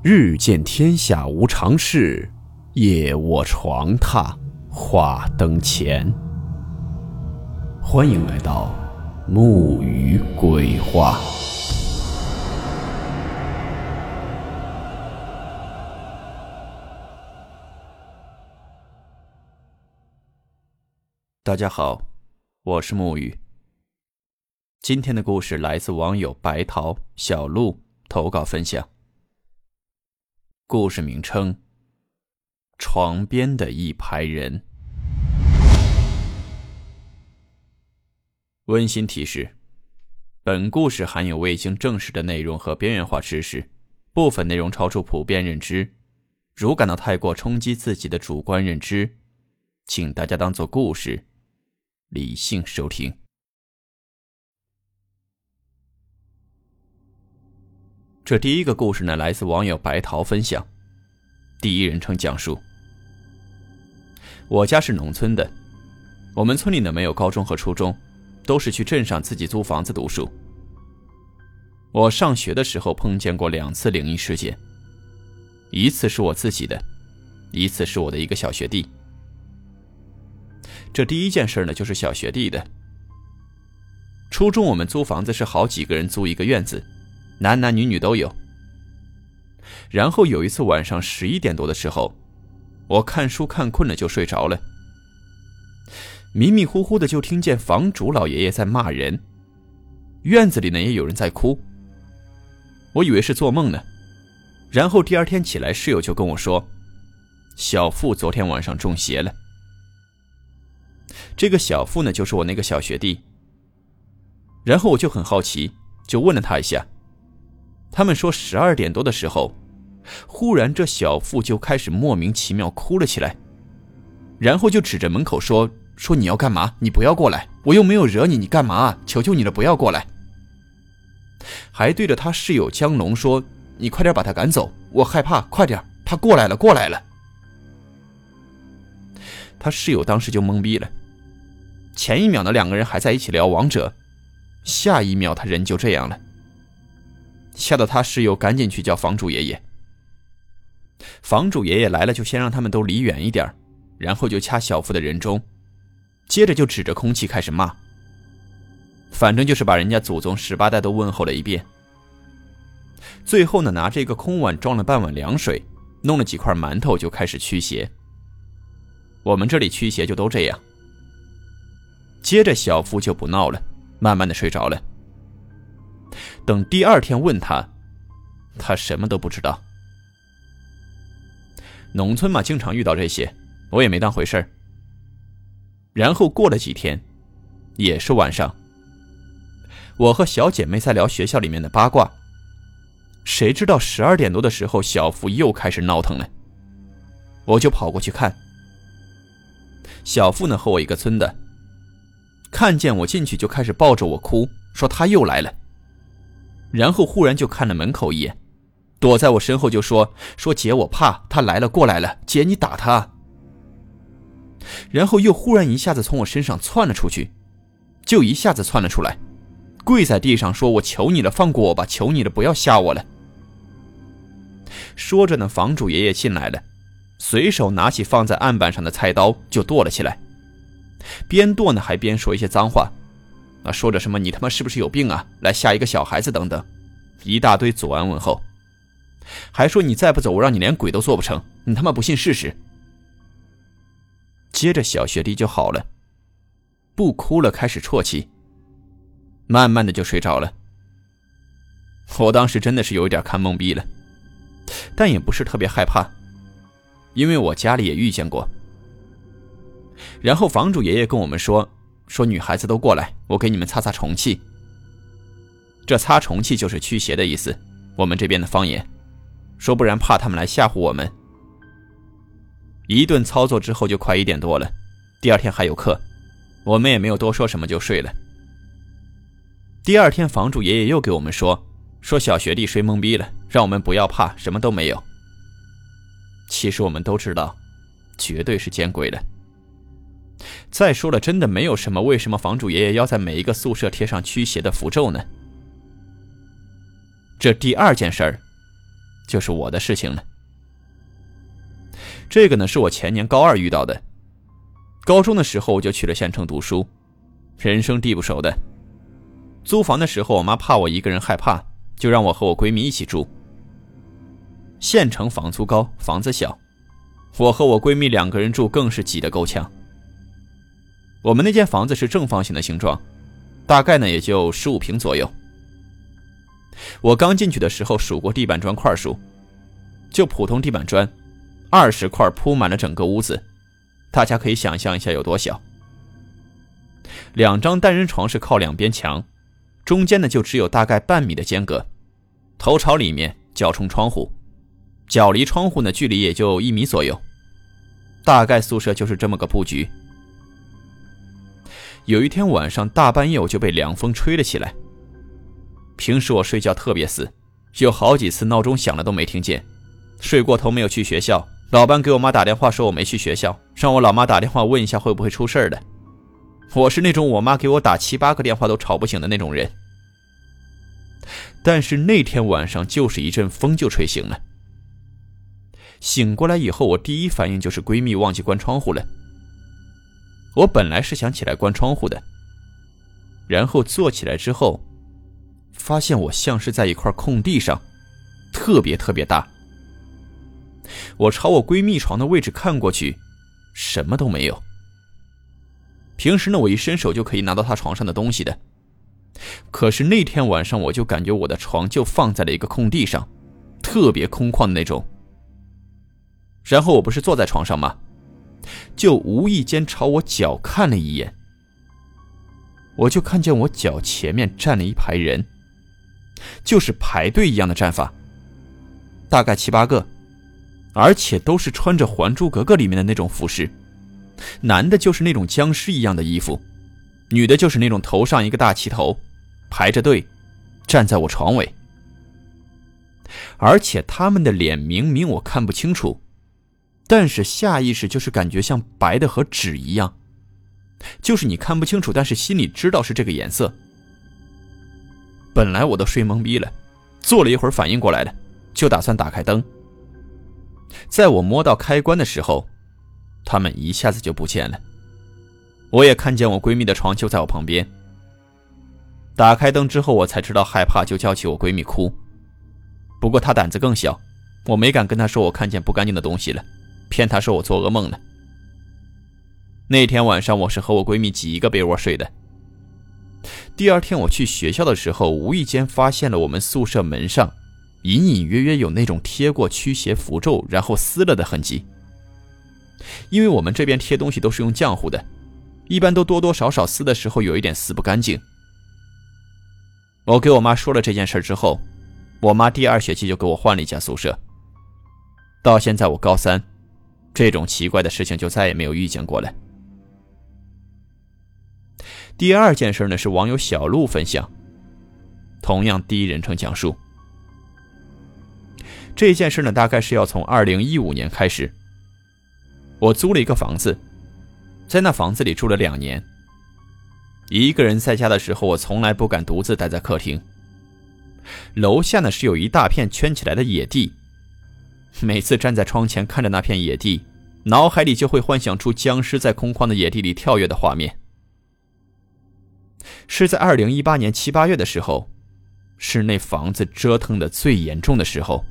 日见天下无常事，夜卧床榻话灯前。欢迎来到木鱼鬼话。大家好，我是木鱼。今天的故事来自网友白桃小鹿投稿分享。故事名称：床边的一排人。温馨提示：本故事含有未经证实的内容和边缘化知识，部分内容超出普遍认知。如感到太过冲击自己的主观认知，请大家当做故事，理性收听。这第一个故事呢，来自网友白桃分享，第一人称讲述。我家是农村的，我们村里呢没有高中和初中，都是去镇上自己租房子读书。我上学的时候碰见过两次灵异事件，一次是我自己的，一次是我的一个小学弟。这第一件事呢，就是小学弟的。初中我们租房子是好几个人租一个院子。男男女女都有。然后有一次晚上十一点多的时候，我看书看困了就睡着了，迷迷糊糊的就听见房主老爷爷在骂人，院子里呢也有人在哭。我以为是做梦呢，然后第二天起来，室友就跟我说，小付昨天晚上中邪了。这个小付呢就是我那个小学弟。然后我就很好奇，就问了他一下。他们说，十二点多的时候，忽然这小付就开始莫名其妙哭了起来，然后就指着门口说：“说你要干嘛？你不要过来！我又没有惹你，你干嘛？求求你了，不要过来！”还对着他室友江龙说：“你快点把他赶走，我害怕，快点！他过来了，过来了！”他室友当时就懵逼了，前一秒呢两个人还在一起聊王者，下一秒他人就这样了。吓得他室友赶紧去叫房主爷爷。房主爷爷来了，就先让他们都离远一点，然后就掐小夫的人中，接着就指着空气开始骂。反正就是把人家祖宗十八代都问候了一遍。最后呢，拿着一个空碗装了半碗凉水，弄了几块馒头，就开始驱邪。我们这里驱邪就都这样。接着小夫就不闹了，慢慢的睡着了。等第二天问他，他什么都不知道。农村嘛，经常遇到这些，我也没当回事儿。然后过了几天，也是晚上，我和小姐妹在聊学校里面的八卦。谁知道十二点多的时候，小付又开始闹腾了，我就跑过去看。小付呢和我一个村的，看见我进去就开始抱着我哭，说他又来了。然后忽然就看了门口一眼，躲在我身后就说：“说姐，我怕他来了，过来了，姐你打他。”然后又忽然一下子从我身上窜了出去，就一下子窜了出来，跪在地上说：“我求你了，放过我吧，求你了，不要吓我了。”说着呢，房主爷爷进来了，随手拿起放在案板上的菜刀就剁了起来，边剁呢还边说一些脏话。啊，说着什么你他妈是不是有病啊？来吓一个小孩子等等，一大堆左安问候，还说你再不走，我让你连鬼都做不成。你他妈不信试试。接着小学弟就好了，不哭了，开始啜泣，慢慢的就睡着了。我当时真的是有一点看懵逼了，但也不是特别害怕，因为我家里也遇见过。然后房主爷爷跟我们说。说女孩子都过来，我给你们擦擦虫气。这擦虫气就是驱邪的意思，我们这边的方言。说不然怕他们来吓唬我们。一顿操作之后就快一点多了，第二天还有课，我们也没有多说什么就睡了。第二天房主爷爷又给我们说，说小学弟睡懵逼了，让我们不要怕，什么都没有。其实我们都知道，绝对是见鬼了。再说了，真的没有什么，为什么房主爷爷要在每一个宿舍贴上驱邪的符咒呢？这第二件事儿，就是我的事情了。这个呢，是我前年高二遇到的。高中的时候我就去了县城读书，人生地不熟的。租房的时候，我妈怕我一个人害怕，就让我和我闺蜜一起住。县城房租高，房子小，我和我闺蜜两个人住更是挤得够呛。我们那间房子是正方形的形状，大概呢也就十五平左右。我刚进去的时候数过地板砖块数，就普通地板砖，二十块铺满了整个屋子，大家可以想象一下有多小。两张单人床是靠两边墙，中间呢就只有大概半米的间隔，头朝里面，脚冲窗户，脚离窗户呢距离也就一米左右，大概宿舍就是这么个布局。有一天晚上大半夜我就被凉风吹了起来。平时我睡觉特别死，有好几次闹钟响了都没听见，睡过头没有去学校。老班给我妈打电话说我没去学校，让我老妈打电话问一下会不会出事的。我是那种我妈给我打七八个电话都吵不醒的那种人。但是那天晚上就是一阵风就吹醒了。醒过来以后，我第一反应就是闺蜜忘记关窗户了。我本来是想起来关窗户的，然后坐起来之后。发现我像是在一块空地上，特别特别大。我朝我闺蜜床的位置看过去，什么都没有。平时呢，我一伸手就可以拿到她床上的东西的，可是那天晚上我就感觉我的床就放在了一个空地上，特别空旷的那种。然后我不是坐在床上吗？就无意间朝我脚看了一眼，我就看见我脚前面站了一排人。就是排队一样的战法，大概七八个，而且都是穿着《还珠格格》里面的那种服饰，男的就是那种僵尸一样的衣服，女的就是那种头上一个大旗头，排着队，站在我床尾，而且他们的脸明明我看不清楚，但是下意识就是感觉像白的和纸一样，就是你看不清楚，但是心里知道是这个颜色。本来我都睡懵逼了，坐了一会儿反应过来了，就打算打开灯。在我摸到开关的时候，他们一下子就不见了。我也看见我闺蜜的床就在我旁边。打开灯之后，我才知道害怕，就叫起我闺蜜哭。不过她胆子更小，我没敢跟她说我看见不干净的东西了，骗他说我做噩梦了。那天晚上我是和我闺蜜挤一个被窝睡的。第二天我去学校的时候，无意间发现了我们宿舍门上隐隐约约有那种贴过驱邪符咒，然后撕了的痕迹。因为我们这边贴东西都是用浆糊的，一般都多多少少撕的时候有一点撕不干净。我给我妈说了这件事之后，我妈第二学期就给我换了一家宿舍。到现在我高三，这种奇怪的事情就再也没有遇见过了。第二件事呢，是网友小鹿分享，同样第一人称讲述。这件事呢，大概是要从二零一五年开始。我租了一个房子，在那房子里住了两年。一个人在家的时候，我从来不敢独自待在客厅。楼下呢是有一大片圈起来的野地，每次站在窗前看着那片野地，脑海里就会幻想出僵尸在空旷的野地里跳跃的画面。是在二零一八年七八月的时候，是那房子折腾的最严重的时候。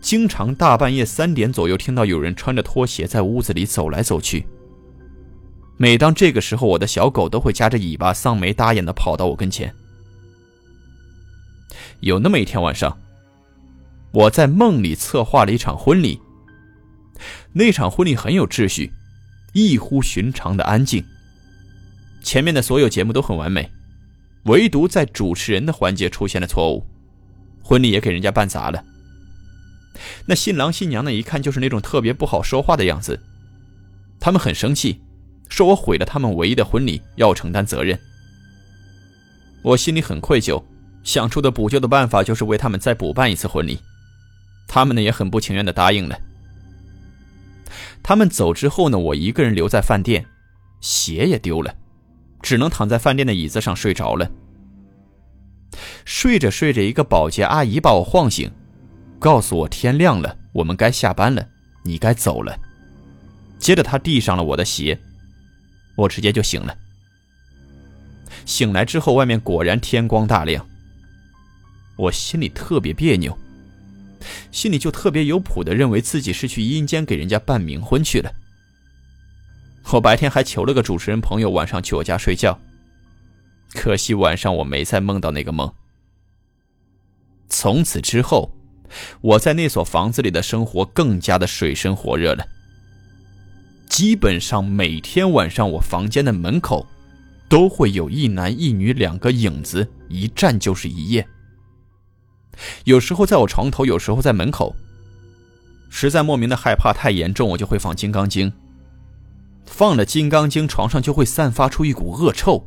经常大半夜三点左右听到有人穿着拖鞋在屋子里走来走去。每当这个时候，我的小狗都会夹着尾巴丧眉耷眼的跑到我跟前。有那么一天晚上，我在梦里策划了一场婚礼。那场婚礼很有秩序，异乎寻常的安静。前面的所有节目都很完美，唯独在主持人的环节出现了错误，婚礼也给人家办砸了。那新郎新娘呢，一看就是那种特别不好说话的样子，他们很生气，说我毁了他们唯一的婚礼，要承担责任。我心里很愧疚，想出的补救的办法就是为他们再补办一次婚礼，他们呢也很不情愿的答应了。他们走之后呢，我一个人留在饭店，鞋也丢了。只能躺在饭店的椅子上睡着了。睡着睡着，一个保洁阿姨把我晃醒，告诉我天亮了，我们该下班了，你该走了。接着她递上了我的鞋，我直接就醒了。醒来之后，外面果然天光大亮。我心里特别别扭，心里就特别有谱的认为自己是去阴间给人家办冥婚去了。我白天还求了个主持人朋友晚上去我家睡觉，可惜晚上我没再梦到那个梦。从此之后，我在那所房子里的生活更加的水深火热了。基本上每天晚上，我房间的门口都会有一男一女两个影子，一站就是一夜。有时候在我床头，有时候在门口。实在莫名的害怕太严重，我就会放《金刚经》。放了《金刚经》，床上就会散发出一股恶臭。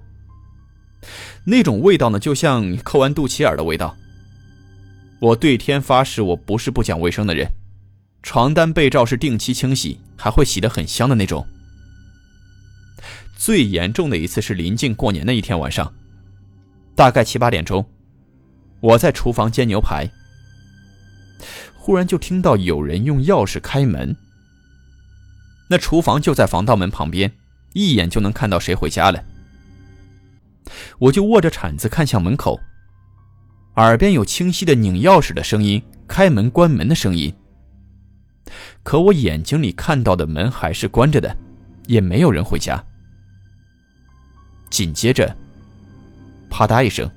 那种味道呢，就像抠完肚脐眼的味道。我对天发誓，我不是不讲卫生的人，床单被罩是定期清洗，还会洗得很香的那种。最严重的一次是临近过年的一天晚上，大概七八点钟，我在厨房煎牛排，忽然就听到有人用钥匙开门。那厨房就在防盗门旁边，一眼就能看到谁回家了。我就握着铲子看向门口。耳边有清晰的拧钥匙的声音，开门关门的声音。可我眼睛里看到的门还是关着的，也没有人回家。紧接着，啪嗒一声，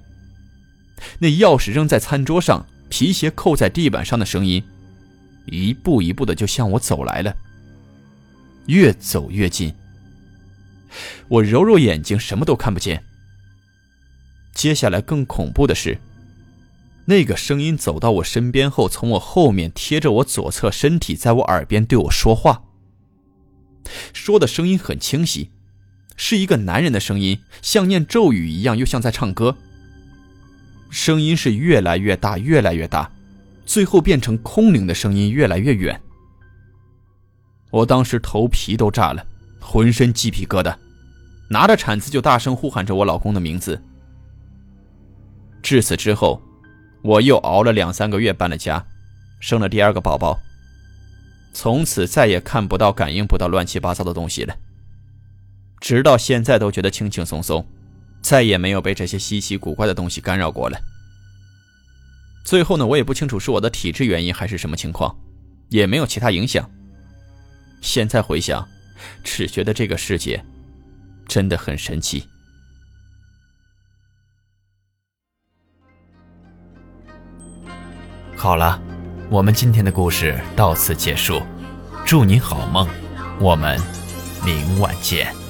那钥匙扔在餐桌上，皮鞋扣在地板上的声音，一步一步的就向我走来了，越走越近。我揉揉眼睛，什么都看不见。接下来更恐怖的是。那个声音走到我身边后，从我后面贴着我左侧身体，在我耳边对我说话。说的声音很清晰，是一个男人的声音，像念咒语一样，又像在唱歌。声音是越来越大，越来越大，最后变成空灵的声音，越来越远。我当时头皮都炸了，浑身鸡皮疙瘩，拿着铲子就大声呼喊着我老公的名字。至此之后。我又熬了两三个月，搬了家，生了第二个宝宝。从此再也看不到、感应不到乱七八糟的东西了。直到现在都觉得轻轻松松，再也没有被这些稀奇古怪的东西干扰过了。最后呢，我也不清楚是我的体质原因还是什么情况，也没有其他影响。现在回想，只觉得这个世界真的很神奇。好了，我们今天的故事到此结束，祝你好梦，我们明晚见。